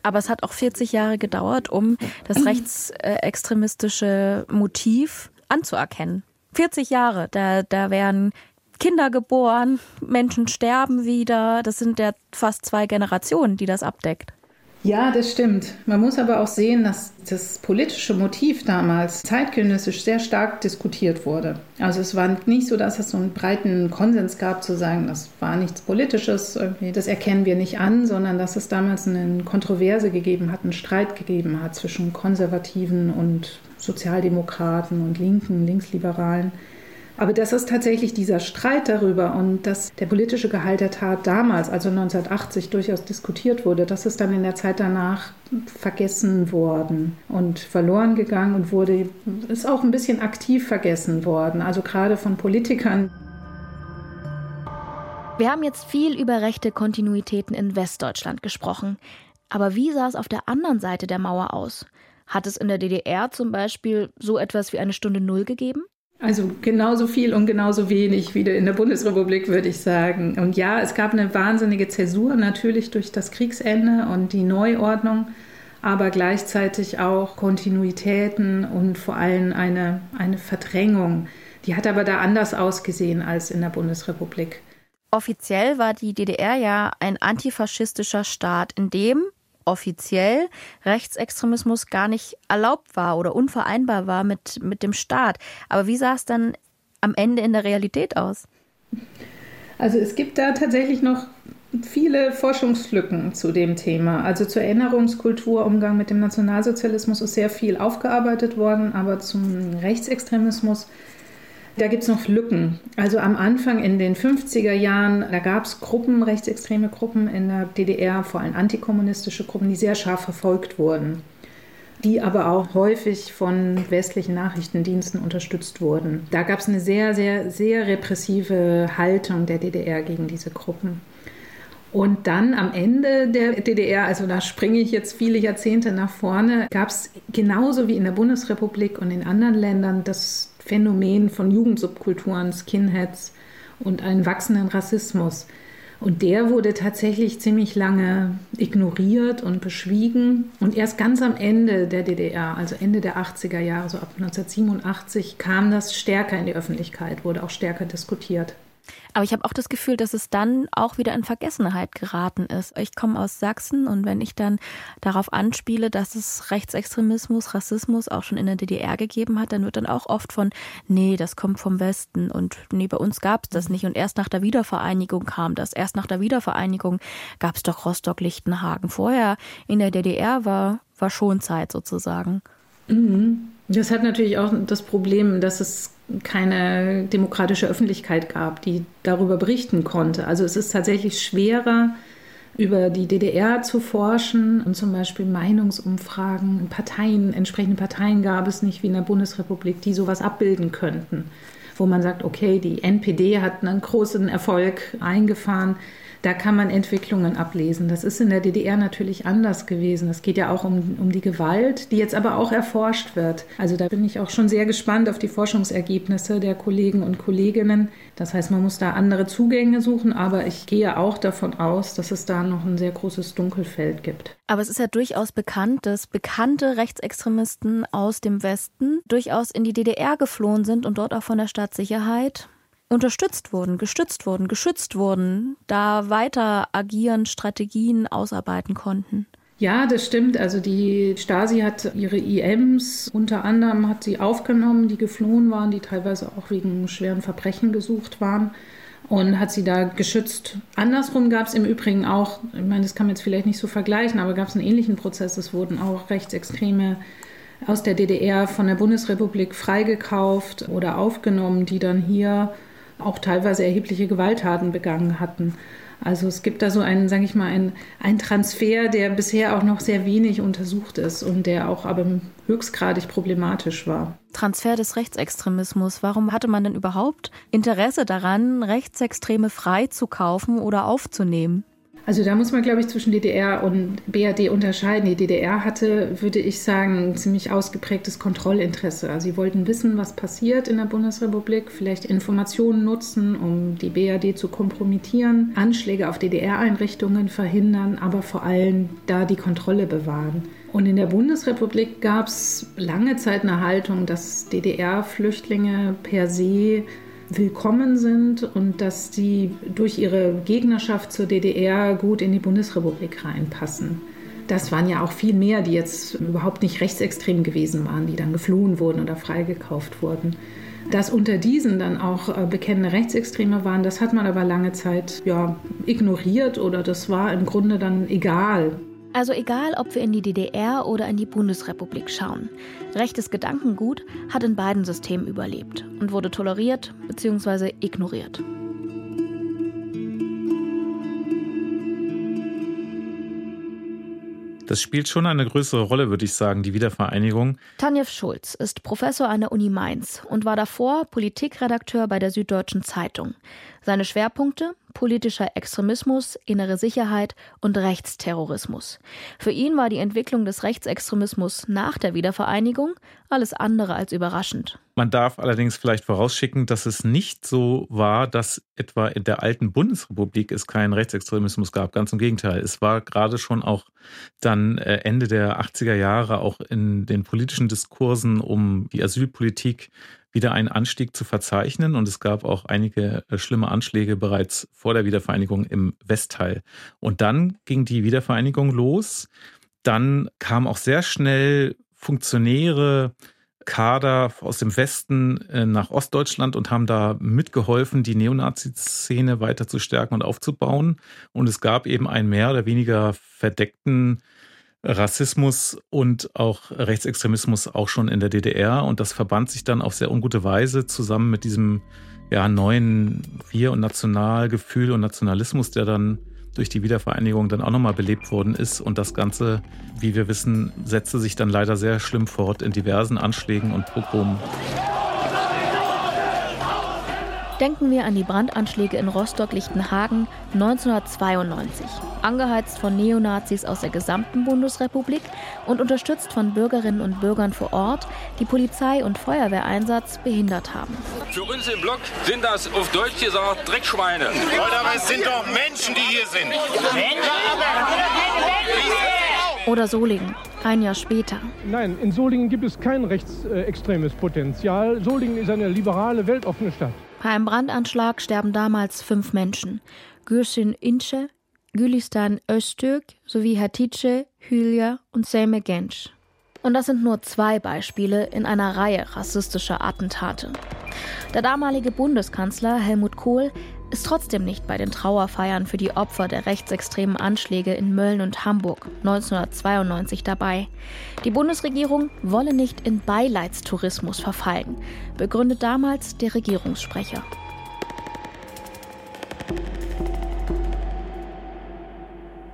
Aber es hat auch 40 Jahre gedauert, um das rechtsextremistische Motiv anzuerkennen. 40 Jahre, da, da werden Kinder geboren, Menschen sterben wieder. Das sind ja fast zwei Generationen, die das abdeckt. Ja, das stimmt. Man muss aber auch sehen, dass das politische Motiv damals zeitgenössisch sehr stark diskutiert wurde. Also es war nicht so, dass es so einen breiten Konsens gab, zu sagen, das war nichts Politisches, das erkennen wir nicht an, sondern dass es damals eine Kontroverse gegeben hat, einen Streit gegeben hat zwischen Konservativen und Sozialdemokraten und Linken, Linksliberalen. Aber das ist tatsächlich dieser Streit darüber und dass der politische Gehalt der Tat damals, also 1980, durchaus diskutiert wurde, das ist dann in der Zeit danach vergessen worden und verloren gegangen und wurde, ist auch ein bisschen aktiv vergessen worden, also gerade von Politikern. Wir haben jetzt viel über rechte Kontinuitäten in Westdeutschland gesprochen. Aber wie sah es auf der anderen Seite der Mauer aus? Hat es in der DDR zum Beispiel so etwas wie eine Stunde Null gegeben? Also genauso viel und genauso wenig wie in der Bundesrepublik, würde ich sagen. Und ja, es gab eine wahnsinnige Zäsur, natürlich durch das Kriegsende und die Neuordnung, aber gleichzeitig auch Kontinuitäten und vor allem eine, eine Verdrängung. Die hat aber da anders ausgesehen als in der Bundesrepublik. Offiziell war die DDR ja ein antifaschistischer Staat, in dem offiziell Rechtsextremismus gar nicht erlaubt war oder unvereinbar war mit, mit dem Staat. Aber wie sah es dann am Ende in der Realität aus? Also es gibt da tatsächlich noch viele Forschungslücken zu dem Thema. Also zur Erinnerungskultur, Umgang mit dem Nationalsozialismus ist sehr viel aufgearbeitet worden, aber zum Rechtsextremismus da gibt es noch Lücken. Also am Anfang in den 50er Jahren, da gab es Gruppen, rechtsextreme Gruppen in der DDR, vor allem antikommunistische Gruppen, die sehr scharf verfolgt wurden, die aber auch häufig von westlichen Nachrichtendiensten unterstützt wurden. Da gab es eine sehr, sehr, sehr repressive Haltung der DDR gegen diese Gruppen. Und dann am Ende der DDR, also da springe ich jetzt viele Jahrzehnte nach vorne, gab es genauso wie in der Bundesrepublik und in anderen Ländern das Phänomen von Jugendsubkulturen, Skinheads und einen wachsenden Rassismus. Und der wurde tatsächlich ziemlich lange ignoriert und beschwiegen. Und erst ganz am Ende der DDR, also Ende der 80er Jahre, so ab 1987, kam das stärker in die Öffentlichkeit, wurde auch stärker diskutiert. Aber ich habe auch das Gefühl, dass es dann auch wieder in Vergessenheit geraten ist. Ich komme aus Sachsen und wenn ich dann darauf anspiele, dass es Rechtsextremismus, Rassismus auch schon in der DDR gegeben hat, dann wird dann auch oft von, nee, das kommt vom Westen und nee, bei uns gab es das nicht. Und erst nach der Wiedervereinigung kam das. Erst nach der Wiedervereinigung gab es doch Rostock-Lichtenhagen. Vorher in der DDR war, war schon Zeit sozusagen. Mhm. Das hat natürlich auch das Problem, dass es keine demokratische Öffentlichkeit gab, die darüber berichten konnte. Also es ist tatsächlich schwerer, über die DDR zu forschen und zum Beispiel Meinungsumfragen, Parteien, entsprechende Parteien gab es nicht wie in der Bundesrepublik, die sowas abbilden könnten, wo man sagt, okay, die NPD hat einen großen Erfolg eingefahren, da kann man Entwicklungen ablesen. Das ist in der DDR natürlich anders gewesen. Es geht ja auch um, um die Gewalt, die jetzt aber auch erforscht wird. Also da bin ich auch schon sehr gespannt auf die Forschungsergebnisse der Kollegen und Kolleginnen. Das heißt, man muss da andere Zugänge suchen, aber ich gehe auch davon aus, dass es da noch ein sehr großes Dunkelfeld gibt. Aber es ist ja durchaus bekannt, dass bekannte Rechtsextremisten aus dem Westen durchaus in die DDR geflohen sind und dort auch von der Staatssicherheit unterstützt wurden, gestützt wurden, geschützt wurden, da weiter agieren, Strategien ausarbeiten konnten. Ja, das stimmt. Also die Stasi hat ihre IMs unter anderem hat sie aufgenommen, die geflohen waren, die teilweise auch wegen schweren Verbrechen gesucht waren und hat sie da geschützt. Andersrum gab es im Übrigen auch, ich meine, das kann man jetzt vielleicht nicht so vergleichen, aber gab es einen ähnlichen Prozess. Es wurden auch Rechtsextreme aus der DDR von der Bundesrepublik freigekauft oder aufgenommen, die dann hier auch teilweise erhebliche Gewalttaten begangen hatten. Also es gibt da so einen, sage ich mal, einen, einen Transfer, der bisher auch noch sehr wenig untersucht ist und der auch aber höchstgradig problematisch war. Transfer des Rechtsextremismus. Warum hatte man denn überhaupt Interesse daran, Rechtsextreme freizukaufen oder aufzunehmen? Also da muss man, glaube ich, zwischen DDR und BRD unterscheiden. Die DDR hatte, würde ich sagen, ein ziemlich ausgeprägtes Kontrollinteresse. Also sie wollten wissen, was passiert in der Bundesrepublik, vielleicht Informationen nutzen, um die BRD zu kompromittieren, Anschläge auf DDR-Einrichtungen verhindern, aber vor allem da die Kontrolle bewahren. Und in der Bundesrepublik gab es lange Zeit eine Haltung, dass DDR-Flüchtlinge per se willkommen sind und dass sie durch ihre Gegnerschaft zur DDR gut in die Bundesrepublik reinpassen. Das waren ja auch viel mehr, die jetzt überhaupt nicht rechtsextrem gewesen waren, die dann geflohen wurden oder freigekauft wurden. Dass unter diesen dann auch äh, bekennende Rechtsextreme waren, das hat man aber lange Zeit ja, ignoriert oder das war im Grunde dann egal. Also egal, ob wir in die DDR oder in die Bundesrepublik schauen, rechtes Gedankengut hat in beiden Systemen überlebt und wurde toleriert bzw. ignoriert. Das spielt schon eine größere Rolle, würde ich sagen, die Wiedervereinigung. Tanjev Schulz ist Professor an der Uni Mainz und war davor Politikredakteur bei der Süddeutschen Zeitung. Seine Schwerpunkte politischer Extremismus, innere Sicherheit und Rechtsterrorismus. Für ihn war die Entwicklung des Rechtsextremismus nach der Wiedervereinigung alles andere als überraschend. Man darf allerdings vielleicht vorausschicken, dass es nicht so war, dass etwa in der alten Bundesrepublik es keinen Rechtsextremismus gab. Ganz im Gegenteil. Es war gerade schon auch dann äh, Ende der 80er Jahre auch in den politischen Diskursen um die Asylpolitik wieder einen Anstieg zu verzeichnen. Und es gab auch einige äh, schlimme Anschläge bereits vor der Wiedervereinigung im Westteil. Und dann ging die Wiedervereinigung los. Dann kamen auch sehr schnell Funktionäre, Kader aus dem Westen äh, nach Ostdeutschland und haben da mitgeholfen, die Neonazi-Szene weiter zu stärken und aufzubauen. Und es gab eben einen mehr oder weniger verdeckten Rassismus und auch Rechtsextremismus auch schon in der DDR und das verband sich dann auf sehr ungute Weise zusammen mit diesem ja, neuen Wir- und Nationalgefühl und Nationalismus, der dann durch die Wiedervereinigung dann auch nochmal belebt worden ist. Und das Ganze, wie wir wissen, setzte sich dann leider sehr schlimm fort in diversen Anschlägen und Pogromen. Denken wir an die Brandanschläge in Rostock-Lichtenhagen 1992, angeheizt von Neonazis aus der gesamten Bundesrepublik und unterstützt von Bürgerinnen und Bürgern vor Ort, die Polizei- und Feuerwehreinsatz behindert haben. Für uns im Block sind das auf Deutsch gesagt Dreckschweine. Leute, aber es sind doch Menschen, die hier sind. Oder Solingen, ein Jahr später. Nein, in Solingen gibt es kein rechtsextremes Potenzial. Solingen ist eine liberale, weltoffene Stadt. Bei einem Brandanschlag sterben damals fünf Menschen. Gürsin Ince, Gülistan Öztürk sowie Hatice, Hülya und Seyme Genç. Und das sind nur zwei Beispiele in einer Reihe rassistischer Attentate. Der damalige Bundeskanzler Helmut Kohl ist trotzdem nicht bei den Trauerfeiern für die Opfer der rechtsextremen Anschläge in Mölln und Hamburg 1992 dabei. Die Bundesregierung wolle nicht in Beileidstourismus verfallen, begründet damals der Regierungssprecher.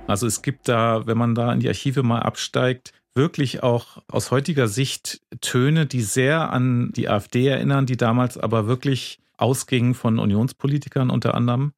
Also es gibt da, wenn man da in die Archive mal absteigt, wirklich auch aus heutiger Sicht Töne, die sehr an die AfD erinnern, die damals aber wirklich ausgingen von Unionspolitikern unter anderem.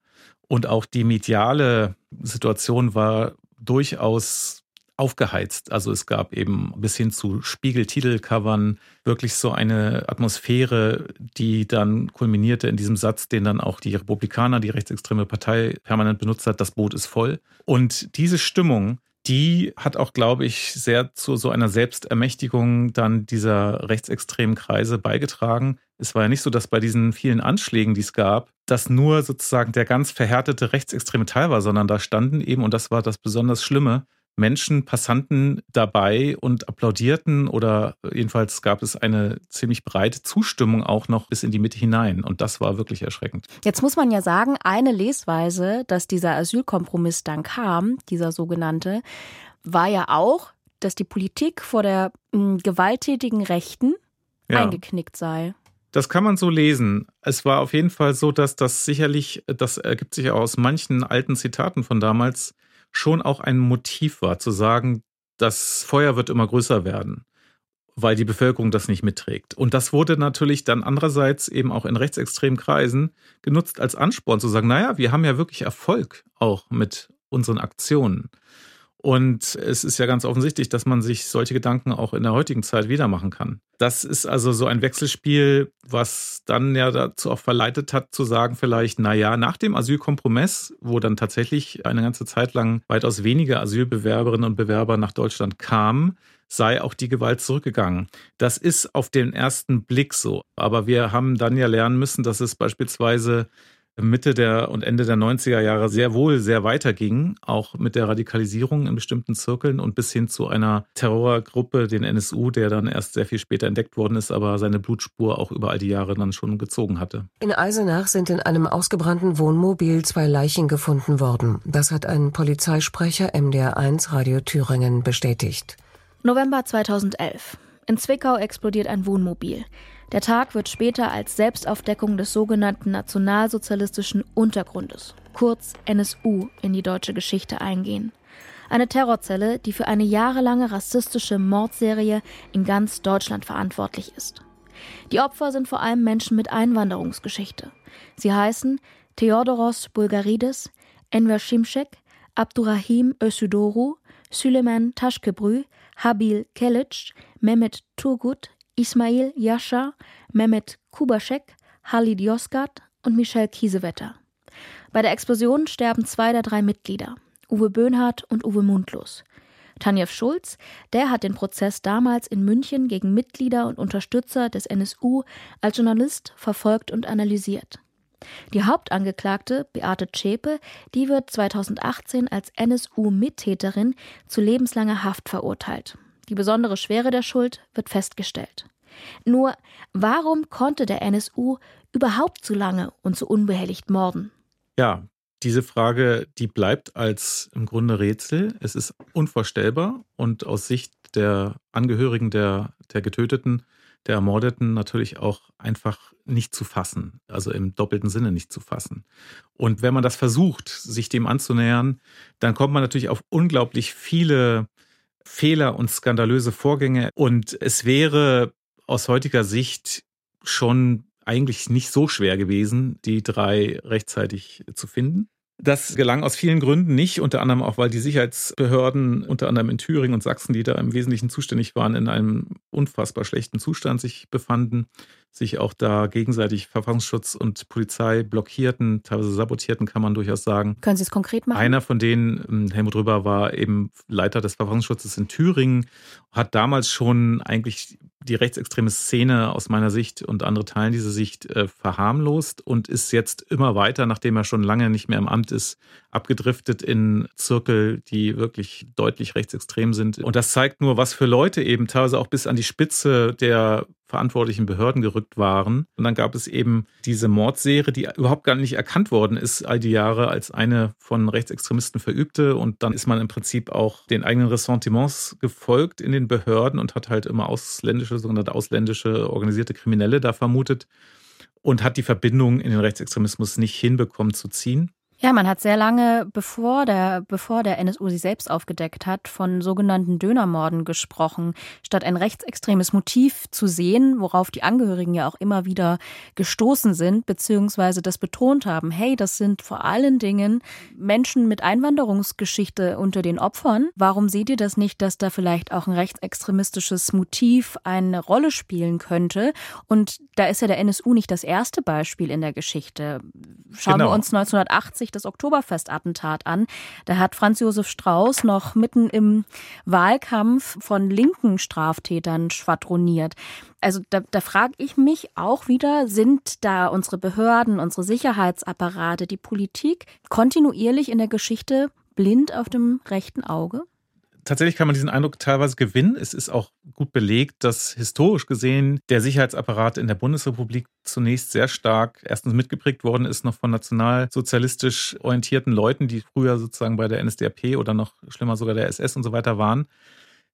Und auch die mediale Situation war durchaus aufgeheizt. Also es gab eben bis hin zu Spiegeltitelcovern wirklich so eine Atmosphäre, die dann kulminierte in diesem Satz, den dann auch die Republikaner, die rechtsextreme Partei, permanent benutzt hat, das Boot ist voll. Und diese Stimmung, die hat auch, glaube ich, sehr zu so einer Selbstermächtigung dann dieser rechtsextremen Kreise beigetragen. Es war ja nicht so, dass bei diesen vielen Anschlägen, die es gab, das nur sozusagen der ganz verhärtete rechtsextreme Teil war, sondern da standen eben, und das war das besonders Schlimme, Menschen, Passanten dabei und applaudierten oder jedenfalls gab es eine ziemlich breite Zustimmung auch noch bis in die Mitte hinein. Und das war wirklich erschreckend. Jetzt muss man ja sagen, eine Lesweise, dass dieser Asylkompromiss dann kam, dieser sogenannte, war ja auch, dass die Politik vor der mh, hm, gewalttätigen Rechten ja. eingeknickt sei. Das kann man so lesen. Es war auf jeden Fall so, dass das sicherlich, das ergibt sich aus manchen alten Zitaten von damals, schon auch ein Motiv war, zu sagen, das Feuer wird immer größer werden, weil die Bevölkerung das nicht mitträgt. Und das wurde natürlich dann andererseits eben auch in rechtsextremen Kreisen genutzt als Ansporn zu sagen, naja, wir haben ja wirklich Erfolg auch mit unseren Aktionen. Und es ist ja ganz offensichtlich, dass man sich solche Gedanken auch in der heutigen Zeit wieder machen kann. Das ist also so ein Wechselspiel, was dann ja dazu auch verleitet hat, zu sagen, vielleicht, na ja, nach dem Asylkompromiss, wo dann tatsächlich eine ganze Zeit lang weitaus weniger Asylbewerberinnen und Bewerber nach Deutschland kamen, sei auch die Gewalt zurückgegangen. Das ist auf den ersten Blick so. Aber wir haben dann ja lernen müssen, dass es beispielsweise Mitte der und Ende der 90er Jahre sehr wohl sehr weiterging, auch mit der Radikalisierung in bestimmten Zirkeln und bis hin zu einer Terrorgruppe, den NSU, der dann erst sehr viel später entdeckt worden ist, aber seine Blutspur auch über all die Jahre dann schon gezogen hatte. In Eisenach sind in einem ausgebrannten Wohnmobil zwei Leichen gefunden worden. Das hat ein Polizeisprecher MDR1 Radio Thüringen bestätigt. November 2011. In Zwickau explodiert ein Wohnmobil. Der Tag wird später als Selbstaufdeckung des sogenannten nationalsozialistischen Untergrundes, kurz NSU, in die deutsche Geschichte eingehen. Eine Terrorzelle, die für eine jahrelange rassistische Mordserie in ganz Deutschland verantwortlich ist. Die Opfer sind vor allem Menschen mit Einwanderungsgeschichte. Sie heißen Theodoros Bulgarides, Enver Şimşek, Abdurrahim Ösüdoru, Süleyman Taşköprü, Habil Kelic, Mehmet Turgut, Ismail Yasha, Mehmet Kubaschek, Halid Yozgat und Michel Kiesewetter. Bei der Explosion sterben zwei der drei Mitglieder, Uwe Böhnhardt und Uwe Mundlos. Tanjev Schulz, der hat den Prozess damals in München gegen Mitglieder und Unterstützer des NSU als Journalist verfolgt und analysiert. Die Hauptangeklagte, Beate Zschäpe, die wird 2018 als NSU-Mittäterin zu lebenslanger Haft verurteilt. Die besondere Schwere der Schuld wird festgestellt. Nur, warum konnte der NSU überhaupt so lange und so unbehelligt morden? Ja, diese Frage, die bleibt als im Grunde Rätsel. Es ist unvorstellbar und aus Sicht der Angehörigen der, der Getöteten, der Ermordeten natürlich auch einfach nicht zu fassen. Also im doppelten Sinne nicht zu fassen. Und wenn man das versucht, sich dem anzunähern, dann kommt man natürlich auf unglaublich viele Fehler und skandalöse Vorgänge. Und es wäre aus heutiger Sicht schon eigentlich nicht so schwer gewesen, die drei rechtzeitig zu finden. Das gelang aus vielen Gründen nicht, unter anderem auch, weil die Sicherheitsbehörden, unter anderem in Thüringen und Sachsen, die da im Wesentlichen zuständig waren, in einem unfassbar schlechten Zustand sich befanden, sich auch da gegenseitig Verfassungsschutz und Polizei blockierten, teilweise sabotierten, kann man durchaus sagen. Können Sie es konkret machen? Einer von denen, ähm, Helmut Röber, war eben Leiter des Verfassungsschutzes in Thüringen, hat damals schon eigentlich die rechtsextreme Szene aus meiner Sicht und andere teilen diese Sicht äh, verharmlost und ist jetzt immer weiter, nachdem er schon lange nicht mehr im Amt ist, abgedriftet in Zirkel, die wirklich deutlich rechtsextrem sind. Und das zeigt nur, was für Leute eben teilweise auch bis an die Spitze der verantwortlichen Behörden gerückt waren. Und dann gab es eben diese Mordserie, die überhaupt gar nicht erkannt worden ist all die Jahre als eine von Rechtsextremisten verübte. Und dann ist man im Prinzip auch den eigenen Ressentiments gefolgt in den Behörden und hat halt immer ausländische, sogenannte ausländische organisierte Kriminelle da vermutet und hat die Verbindung in den Rechtsextremismus nicht hinbekommen zu ziehen. Ja, man hat sehr lange, bevor der, bevor der NSU sie selbst aufgedeckt hat, von sogenannten Dönermorden gesprochen, statt ein rechtsextremes Motiv zu sehen, worauf die Angehörigen ja auch immer wieder gestoßen sind, beziehungsweise das betont haben, hey, das sind vor allen Dingen Menschen mit Einwanderungsgeschichte unter den Opfern. Warum seht ihr das nicht, dass da vielleicht auch ein rechtsextremistisches Motiv eine Rolle spielen könnte? Und da ist ja der NSU nicht das erste Beispiel in der Geschichte. Schauen genau. wir uns 1980 sich das Oktoberfestattentat an. Da hat Franz Josef Strauß noch mitten im Wahlkampf von linken Straftätern schwadroniert. Also da, da frage ich mich auch wieder, sind da unsere Behörden, unsere Sicherheitsapparate, die Politik kontinuierlich in der Geschichte blind auf dem rechten Auge? Tatsächlich kann man diesen Eindruck teilweise gewinnen. Es ist auch gut belegt, dass historisch gesehen der Sicherheitsapparat in der Bundesrepublik zunächst sehr stark erstens mitgeprägt worden ist, noch von nationalsozialistisch orientierten Leuten, die früher sozusagen bei der NSDAP oder noch schlimmer sogar der SS und so weiter waren.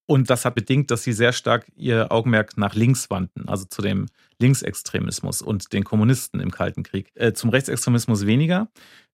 Und das hat bedingt, dass sie sehr stark ihr Augenmerk nach links wandten, also zu dem Linksextremismus und den Kommunisten im Kalten Krieg. Äh, zum Rechtsextremismus weniger.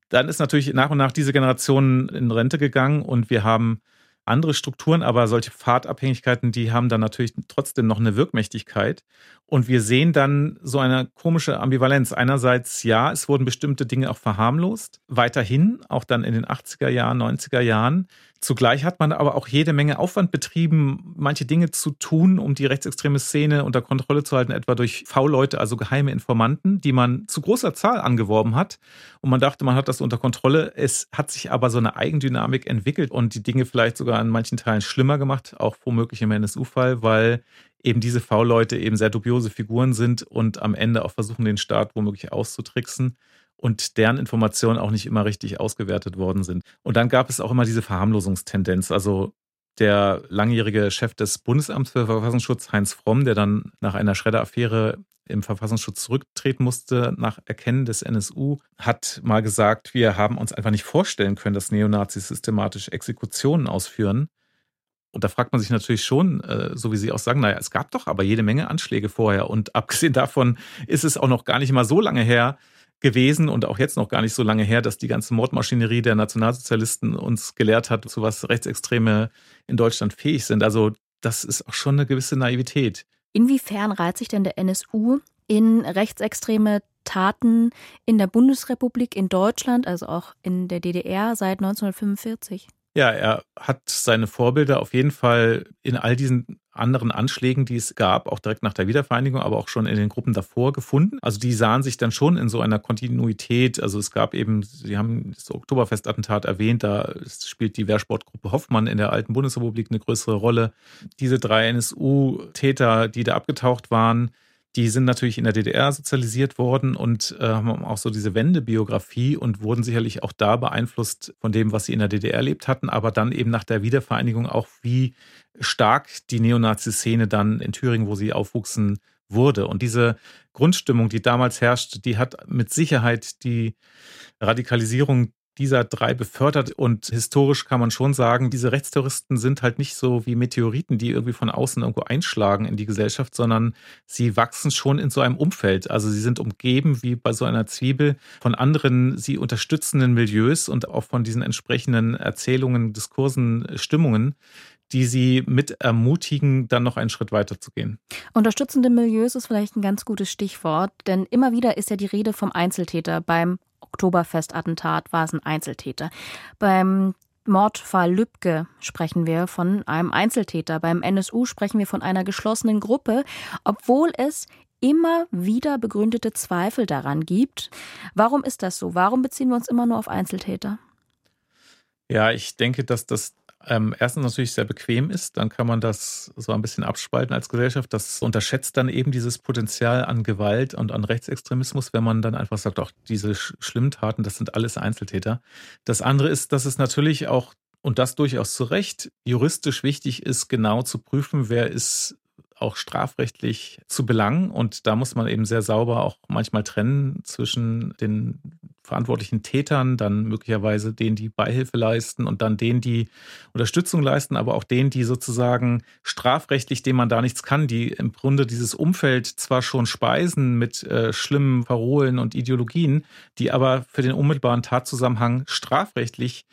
Dann ist natürlich nach und nach diese Generation in Rente gegangen und wir haben andere Strukturen, aber solche Pfadabhängigkeiten, die haben dann natürlich trotzdem noch eine Wirkmächtigkeit. Und wir sehen dann so eine komische Ambivalenz. Einerseits, ja, es wurden bestimmte Dinge auch verharmlost, weiterhin, auch dann in den 80er Jahren, 90er Jahren. Zugleich hat man aber auch jede Menge Aufwand betrieben, manche Dinge zu tun, um die rechtsextreme Szene unter Kontrolle zu halten, etwa durch V-Leute, also geheime Informanten, die man zu großer Zahl angeworben hat. Und man dachte, man hat das unter Kontrolle. Es hat sich aber so eine Eigendynamik entwickelt und die Dinge vielleicht sogar an manchen Teilen schlimmer gemacht, auch womöglich im NSU-Fall, weil eben diese V-Leute eben sehr dubiose Figuren sind und am Ende auch versuchen, den Staat womöglich auszutricksen und deren Informationen auch nicht immer richtig ausgewertet worden sind. Und dann gab es auch immer diese Verharmlosungstendenz. Also der langjährige Chef des Bundesamts für Verfassungsschutz, Heinz Fromm, der dann nach einer Schredderaffäre im Verfassungsschutz zurücktreten musste nach Erkennen des NSU, hat mal gesagt, wir haben uns einfach nicht vorstellen können, dass Neonazis systematisch Exekutionen ausführen. Und da fragt man sich natürlich schon, äh, so wie Sie auch sagen, naja, es gab doch aber jede Menge Anschläge vorher. Und abgesehen davon ist es auch noch gar nicht mal so lange her, gewesen und auch jetzt noch gar nicht so lange her, dass die ganze Mordmaschinerie der Nationalsozialisten uns gelehrt hat, zu was Rechtsextreme in Deutschland fähig sind. Also das ist auch schon eine gewisse Naivität. Inwiefern reiht sich denn der NSU in rechtsextreme Taten in der Bundesrepublik, in Deutschland, also auch in der DDR seit 1945? Ja, er hat seine Vorbilder auf jeden Fall in all diesen anderen Anschlägen, die es gab, auch direkt nach der Wiedervereinigung, aber auch schon in den Gruppen davor gefunden. Also die sahen sich dann schon in so einer Kontinuität. Also es gab eben, Sie haben das Oktoberfestattentat erwähnt, da spielt die Wehrsportgruppe Hoffmann in der alten Bundesrepublik eine größere Rolle. Diese drei NSU-Täter, die da abgetaucht waren, die sind natürlich in der DDR sozialisiert worden und äh, haben auch so diese Wendebiografie und wurden sicherlich auch da beeinflusst von dem, was sie in der DDR erlebt hatten, aber dann eben nach der Wiedervereinigung auch, wie stark die Neonazi-Szene dann in Thüringen, wo sie aufwuchsen, wurde. Und diese Grundstimmung, die damals herrscht, die hat mit Sicherheit die Radikalisierung dieser drei befördert. Und historisch kann man schon sagen, diese Rechtsterroristen sind halt nicht so wie Meteoriten, die irgendwie von außen irgendwo einschlagen in die Gesellschaft, sondern sie wachsen schon in so einem Umfeld. Also sie sind umgeben wie bei so einer Zwiebel von anderen sie unterstützenden Milieus und auch von diesen entsprechenden Erzählungen, Diskursen, Stimmungen, die sie mit ermutigen, dann noch einen Schritt weiter zu gehen. Unterstützende Milieus ist vielleicht ein ganz gutes Stichwort, denn immer wieder ist ja die Rede vom Einzeltäter. Beim Oktoberfestattentat war es ein Einzeltäter. Beim Mordfall Lübcke sprechen wir von einem Einzeltäter. Beim NSU sprechen wir von einer geschlossenen Gruppe, obwohl es immer wieder begründete Zweifel daran gibt. Warum ist das so? Warum beziehen wir uns immer nur auf Einzeltäter? Ja, ich denke, dass das ähm, erstens natürlich sehr bequem ist, dann kann man das so ein bisschen abspalten als Gesellschaft. Das unterschätzt dann eben dieses Potenzial an Gewalt und an Rechtsextremismus, wenn man dann einfach sagt, auch diese schlimmen Taten, das sind alles Einzeltäter. Das andere ist, dass es natürlich auch und das durchaus zu Recht juristisch wichtig ist, genau zu prüfen, wer ist auch strafrechtlich zu belangen. Und da muss man eben sehr sauber auch manchmal trennen zwischen den verantwortlichen Tätern, dann möglicherweise denen, die Beihilfe leisten und dann denen, die Unterstützung leisten, aber auch denen, die sozusagen strafrechtlich, denen man da nichts kann, die im Grunde dieses Umfeld zwar schon speisen mit äh, schlimmen Parolen und Ideologien, die aber für den unmittelbaren Tatzusammenhang strafrechtlich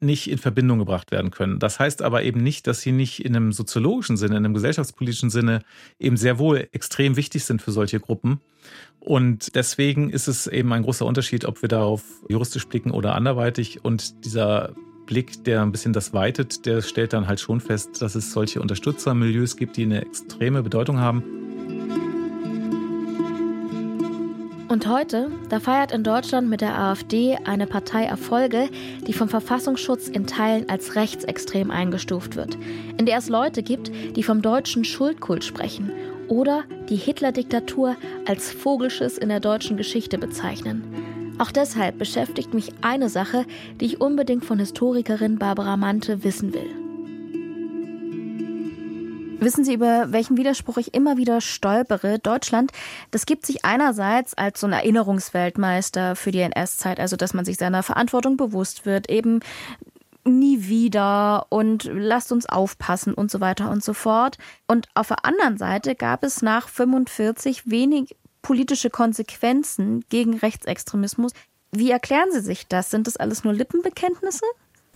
nicht in Verbindung gebracht werden können. Das heißt aber eben nicht, dass sie nicht in einem soziologischen Sinne, in einem gesellschaftspolitischen Sinne eben sehr wohl extrem wichtig sind für solche Gruppen. Und deswegen ist es eben ein großer Unterschied, ob wir darauf juristisch blicken oder anderweitig. Und dieser Blick, der ein bisschen das weitet, der stellt dann halt schon fest, dass es solche Unterstützermilieus gibt, die eine extreme Bedeutung haben. Und heute, da feiert in Deutschland mit der AfD eine Partei Erfolge, die vom Verfassungsschutz in Teilen als rechtsextrem eingestuft wird, in der es Leute gibt, die vom deutschen Schuldkult sprechen oder die Hitler-Diktatur als Vogelschiss in der deutschen Geschichte bezeichnen. Auch deshalb beschäftigt mich eine Sache, die ich unbedingt von Historikerin Barbara Mante wissen will. Wissen Sie, über welchen Widerspruch ich immer wieder stolpere? Deutschland, das gibt sich einerseits als so ein Erinnerungsweltmeister für die NS-Zeit, also dass man sich seiner Verantwortung bewusst wird, eben nie wieder und lasst uns aufpassen und so weiter und so fort. Und auf der anderen Seite gab es nach 45 wenig politische Konsequenzen gegen Rechtsextremismus. Wie erklären Sie sich das? Sind das alles nur Lippenbekenntnisse?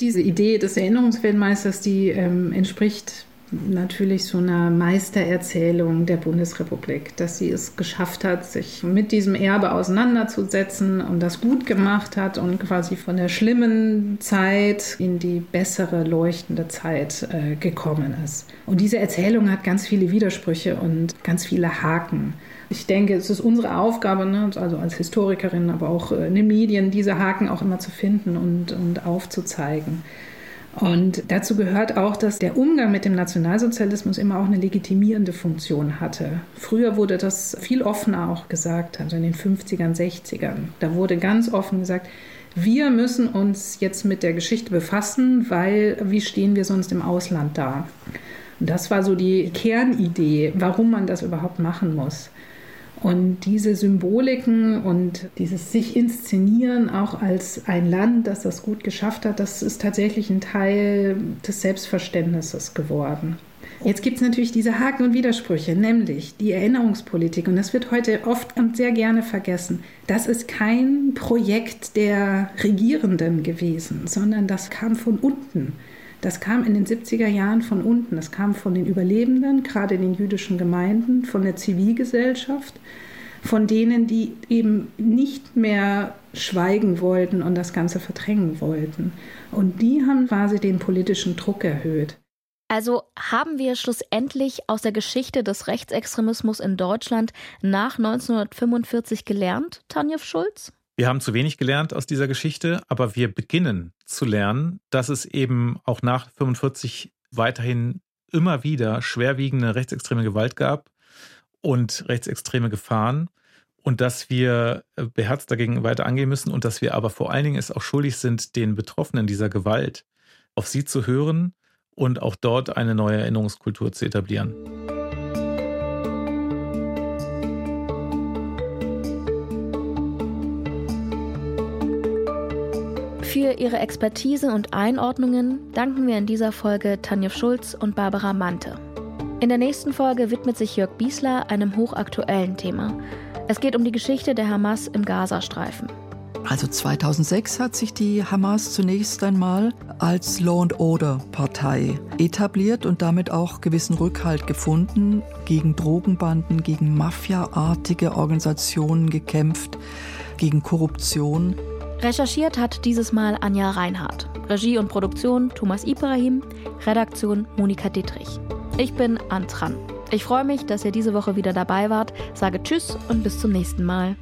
Diese Idee des Erinnerungsweltmeisters, die ähm, entspricht natürlich so eine Meistererzählung der Bundesrepublik, dass sie es geschafft hat, sich mit diesem Erbe auseinanderzusetzen und das gut gemacht hat und quasi von der schlimmen Zeit in die bessere, leuchtende Zeit äh, gekommen ist. Und diese Erzählung hat ganz viele Widersprüche und ganz viele Haken. Ich denke, es ist unsere Aufgabe, ne, also als Historikerin, aber auch äh, in den Medien, diese Haken auch immer zu finden und, und aufzuzeigen. Und dazu gehört auch, dass der Umgang mit dem Nationalsozialismus immer auch eine legitimierende Funktion hatte. Früher wurde das viel offener auch gesagt, also in den 50ern, 60ern. Da wurde ganz offen gesagt, wir müssen uns jetzt mit der Geschichte befassen, weil wie stehen wir sonst im Ausland da? Und das war so die Kernidee, warum man das überhaupt machen muss. Und diese Symboliken und dieses sich inszenieren auch als ein Land, das das gut geschafft hat, das ist tatsächlich ein Teil des Selbstverständnisses geworden. Jetzt gibt es natürlich diese Haken und Widersprüche, nämlich die Erinnerungspolitik. Und das wird heute oft und sehr gerne vergessen. Das ist kein Projekt der Regierenden gewesen, sondern das kam von unten. Das kam in den 70er Jahren von unten. Das kam von den Überlebenden, gerade in den jüdischen Gemeinden, von der Zivilgesellschaft, von denen, die eben nicht mehr schweigen wollten und das Ganze verdrängen wollten. Und die haben quasi den politischen Druck erhöht. Also haben wir schlussendlich aus der Geschichte des Rechtsextremismus in Deutschland nach 1945 gelernt, Tanja Schulz? Wir haben zu wenig gelernt aus dieser Geschichte, aber wir beginnen zu lernen, dass es eben auch nach 45 weiterhin immer wieder schwerwiegende rechtsextreme Gewalt gab und rechtsextreme Gefahren und dass wir äh, beherzt dagegen weiter angehen müssen und dass wir aber vor allen Dingen es auch schuldig sind, den Betroffenen dieser Gewalt auf sie zu hören und auch dort eine neue Erinnerungskultur zu etablieren. Für ihre Expertise und Einordnungen danken wir in dieser Folge Tanja Schulz und Barbara Mante. In der nächsten Folge widmet sich Jörg Biesler einem hochaktuellen Thema. Es geht um die Geschichte der Hamas im Gazastreifen. Also 2006 hat sich die Hamas zunächst einmal als Law and Order Partei etabliert und damit auch gewissen Rückhalt gefunden, gegen Drogenbanden, gegen Mafia-artige Organisationen gekämpft, gegen Korruption. Recherchiert hat dieses Mal Anja Reinhardt. Regie und Produktion Thomas Ibrahim, Redaktion Monika Dietrich. Ich bin Antran. Ich freue mich, dass ihr diese Woche wieder dabei wart, sage Tschüss und bis zum nächsten Mal.